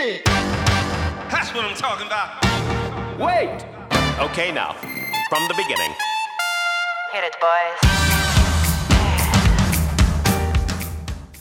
it. That's what I'm talking about. Wait. Okay, now, from the beginning. Hit it, boys.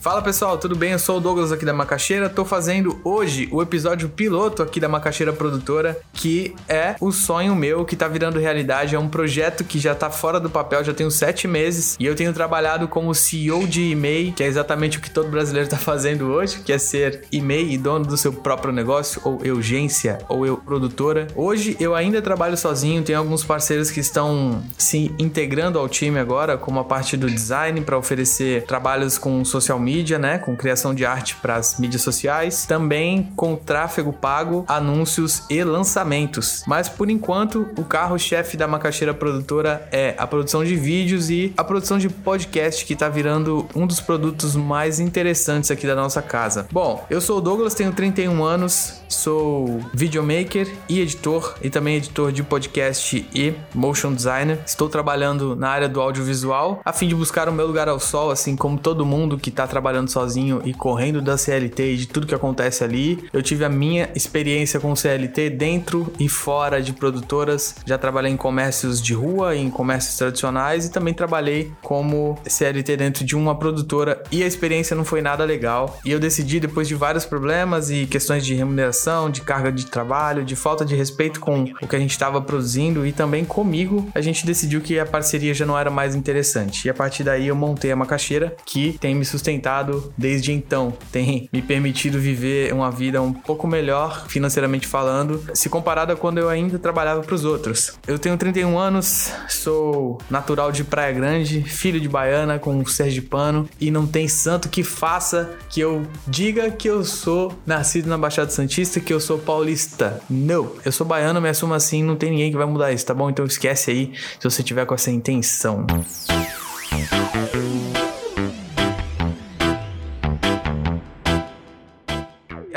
Fala pessoal, tudo bem? Eu sou o Douglas aqui da Macaxeira. Tô fazendo hoje o episódio piloto aqui da Macaxeira Produtora, que é o sonho meu que tá virando realidade. É um projeto que já tá fora do papel, já tenho sete meses e eu tenho trabalhado como CEO de e-mail, que é exatamente o que todo brasileiro tá fazendo hoje, que é ser e-mail e dono do seu próprio negócio, ou urgência, ou eu produtora. Hoje eu ainda trabalho sozinho, tenho alguns parceiros que estão se integrando ao time agora, como a parte do design para oferecer trabalhos com social media mídia, né, com criação de arte para as mídias sociais, também com tráfego pago, anúncios e lançamentos. Mas por enquanto, o carro-chefe da Macaxeira Produtora é a produção de vídeos e a produção de podcast, que está virando um dos produtos mais interessantes aqui da nossa casa. Bom, eu sou o Douglas, tenho 31 anos, sou videomaker e editor, e também editor de podcast e motion designer. Estou trabalhando na área do audiovisual a fim de buscar o meu lugar ao sol, assim como todo mundo que está trabalhando trabalhando sozinho e correndo da CLT e de tudo que acontece ali. Eu tive a minha experiência com CLT dentro e fora de produtoras. Já trabalhei em comércios de rua, em comércios tradicionais e também trabalhei como CLT dentro de uma produtora e a experiência não foi nada legal. E eu decidi, depois de vários problemas e questões de remuneração, de carga de trabalho, de falta de respeito com o que a gente estava produzindo e também comigo, a gente decidiu que a parceria já não era mais interessante. E a partir daí eu montei a macaxeira que tem me sustentado desde então. Tem me permitido viver uma vida um pouco melhor, financeiramente falando, se comparado a quando eu ainda trabalhava para os outros. Eu tenho 31 anos, sou natural de Praia Grande, filho de baiana com sergipano e não tem santo que faça que eu diga que eu sou nascido na Baixada Santista, que eu sou paulista. Não, eu sou baiano, me assumo assim, não tem ninguém que vai mudar isso, tá bom? Então esquece aí se você tiver com essa intenção.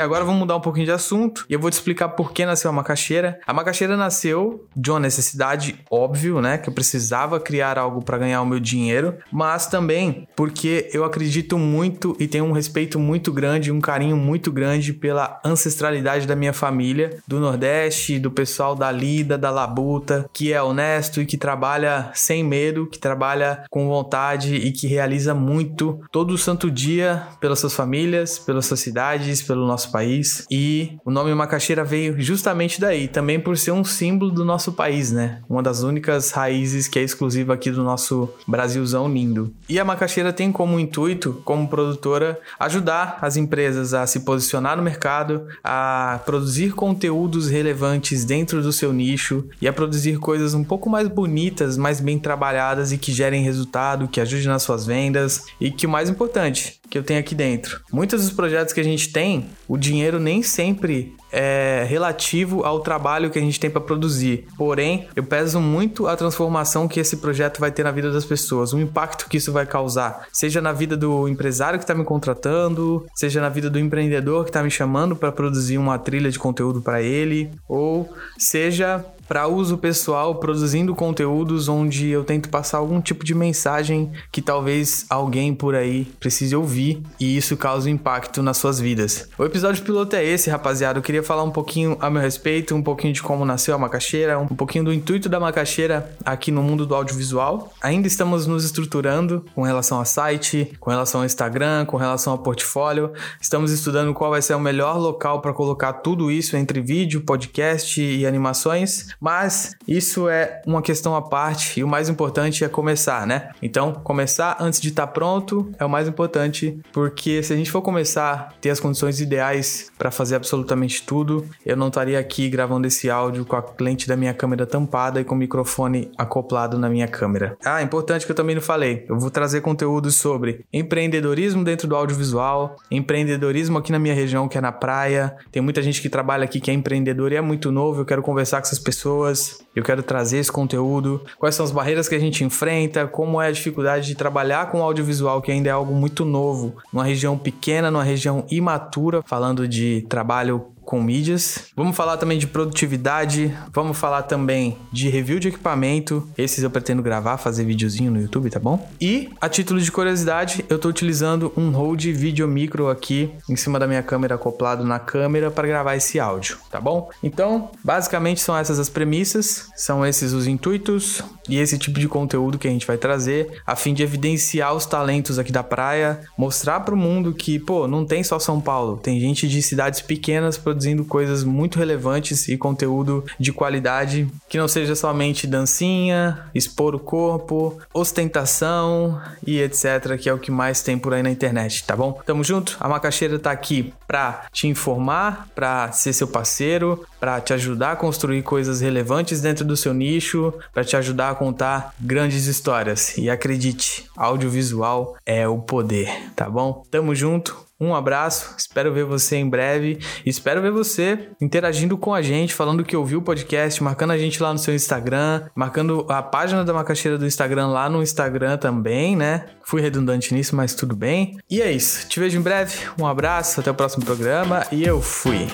Agora vamos mudar um pouquinho de assunto e eu vou te explicar por que nasceu a macaxeira. A macaxeira nasceu de uma necessidade óbvio, né, que eu precisava criar algo para ganhar o meu dinheiro, mas também porque eu acredito muito e tenho um respeito muito grande, um carinho muito grande pela ancestralidade da minha família, do Nordeste, do pessoal da Lida, da Labuta, que é honesto e que trabalha sem medo, que trabalha com vontade e que realiza muito todo santo dia pelas suas famílias, pelas suas cidades, pelo nosso país. E o nome macaxeira veio justamente daí, também por ser um símbolo do nosso país, né? Uma das únicas raízes que é exclusiva aqui do nosso Brasilzão lindo. E a macaxeira tem como intuito, como produtora, ajudar as empresas a se posicionar no mercado, a produzir conteúdos relevantes dentro do seu nicho e a produzir coisas um pouco mais bonitas, mais bem trabalhadas e que gerem resultado, que ajudem nas suas vendas e que o mais importante, que eu tenho aqui dentro. Muitos dos projetos que a gente tem, o dinheiro nem sempre é relativo ao trabalho que a gente tem para produzir. Porém, eu peso muito a transformação que esse projeto vai ter na vida das pessoas, o impacto que isso vai causar, seja na vida do empresário que está me contratando, seja na vida do empreendedor que está me chamando para produzir uma trilha de conteúdo para ele, ou seja para uso pessoal, produzindo conteúdos onde eu tento passar algum tipo de mensagem que talvez alguém por aí precise ouvir e isso cause impacto nas suas vidas. O episódio piloto é esse, rapaziada. Eu queria falar um pouquinho a meu respeito, um pouquinho de como nasceu a macaxeira, um pouquinho do intuito da macaxeira aqui no mundo do audiovisual. Ainda estamos nos estruturando com relação a site, com relação ao Instagram, com relação ao portfólio. Estamos estudando qual vai ser o melhor local para colocar tudo isso entre vídeo, podcast e animações, mas isso é uma questão à parte e o mais importante é começar, né? Então, começar antes de estar tá pronto é o mais importante, porque se a gente for começar a ter as condições ideais para fazer absolutamente tudo, eu não estaria aqui gravando esse áudio com a lente da minha câmera tampada e com o microfone acoplado na minha câmera. Ah, importante que eu também não falei. Eu vou trazer conteúdos sobre empreendedorismo dentro do audiovisual, empreendedorismo aqui na minha região, que é na praia. Tem muita gente que trabalha aqui que é empreendedor e é muito novo. Eu quero conversar com essas pessoas. Eu quero trazer esse conteúdo. Quais são as barreiras que a gente enfrenta? Como é a dificuldade de trabalhar com audiovisual, que ainda é algo muito novo, numa região pequena, numa região imatura, falando de trabalho com mídias. Vamos falar também de produtividade, vamos falar também de review de equipamento. Esses eu pretendo gravar, fazer videozinho no YouTube, tá bom? E a título de curiosidade, eu tô utilizando um Rode Video Micro aqui em cima da minha câmera acoplado na câmera para gravar esse áudio, tá bom? Então, basicamente são essas as premissas, são esses os intuitos e esse tipo de conteúdo que a gente vai trazer a fim de evidenciar os talentos aqui da praia, mostrar para o mundo que, pô, não tem só São Paulo, tem gente de cidades pequenas produzindo coisas muito relevantes e conteúdo de qualidade que não seja somente dancinha, expor o corpo, ostentação e etc, que é o que mais tem por aí na internet, tá bom? Tamo junto? A Macaxeira tá aqui pra te informar, pra ser seu parceiro, pra te ajudar a construir coisas relevantes dentro do seu nicho, pra te ajudar a contar grandes histórias. E acredite, audiovisual é o poder, tá bom? Tamo junto. Um abraço, espero ver você em breve. Espero ver você interagindo com a gente, falando que ouviu o podcast, marcando a gente lá no seu Instagram, marcando a página da Macaxeira do Instagram lá no Instagram também, né? Fui redundante nisso, mas tudo bem. E é isso. Te vejo em breve. Um abraço, até o próximo programa e eu fui.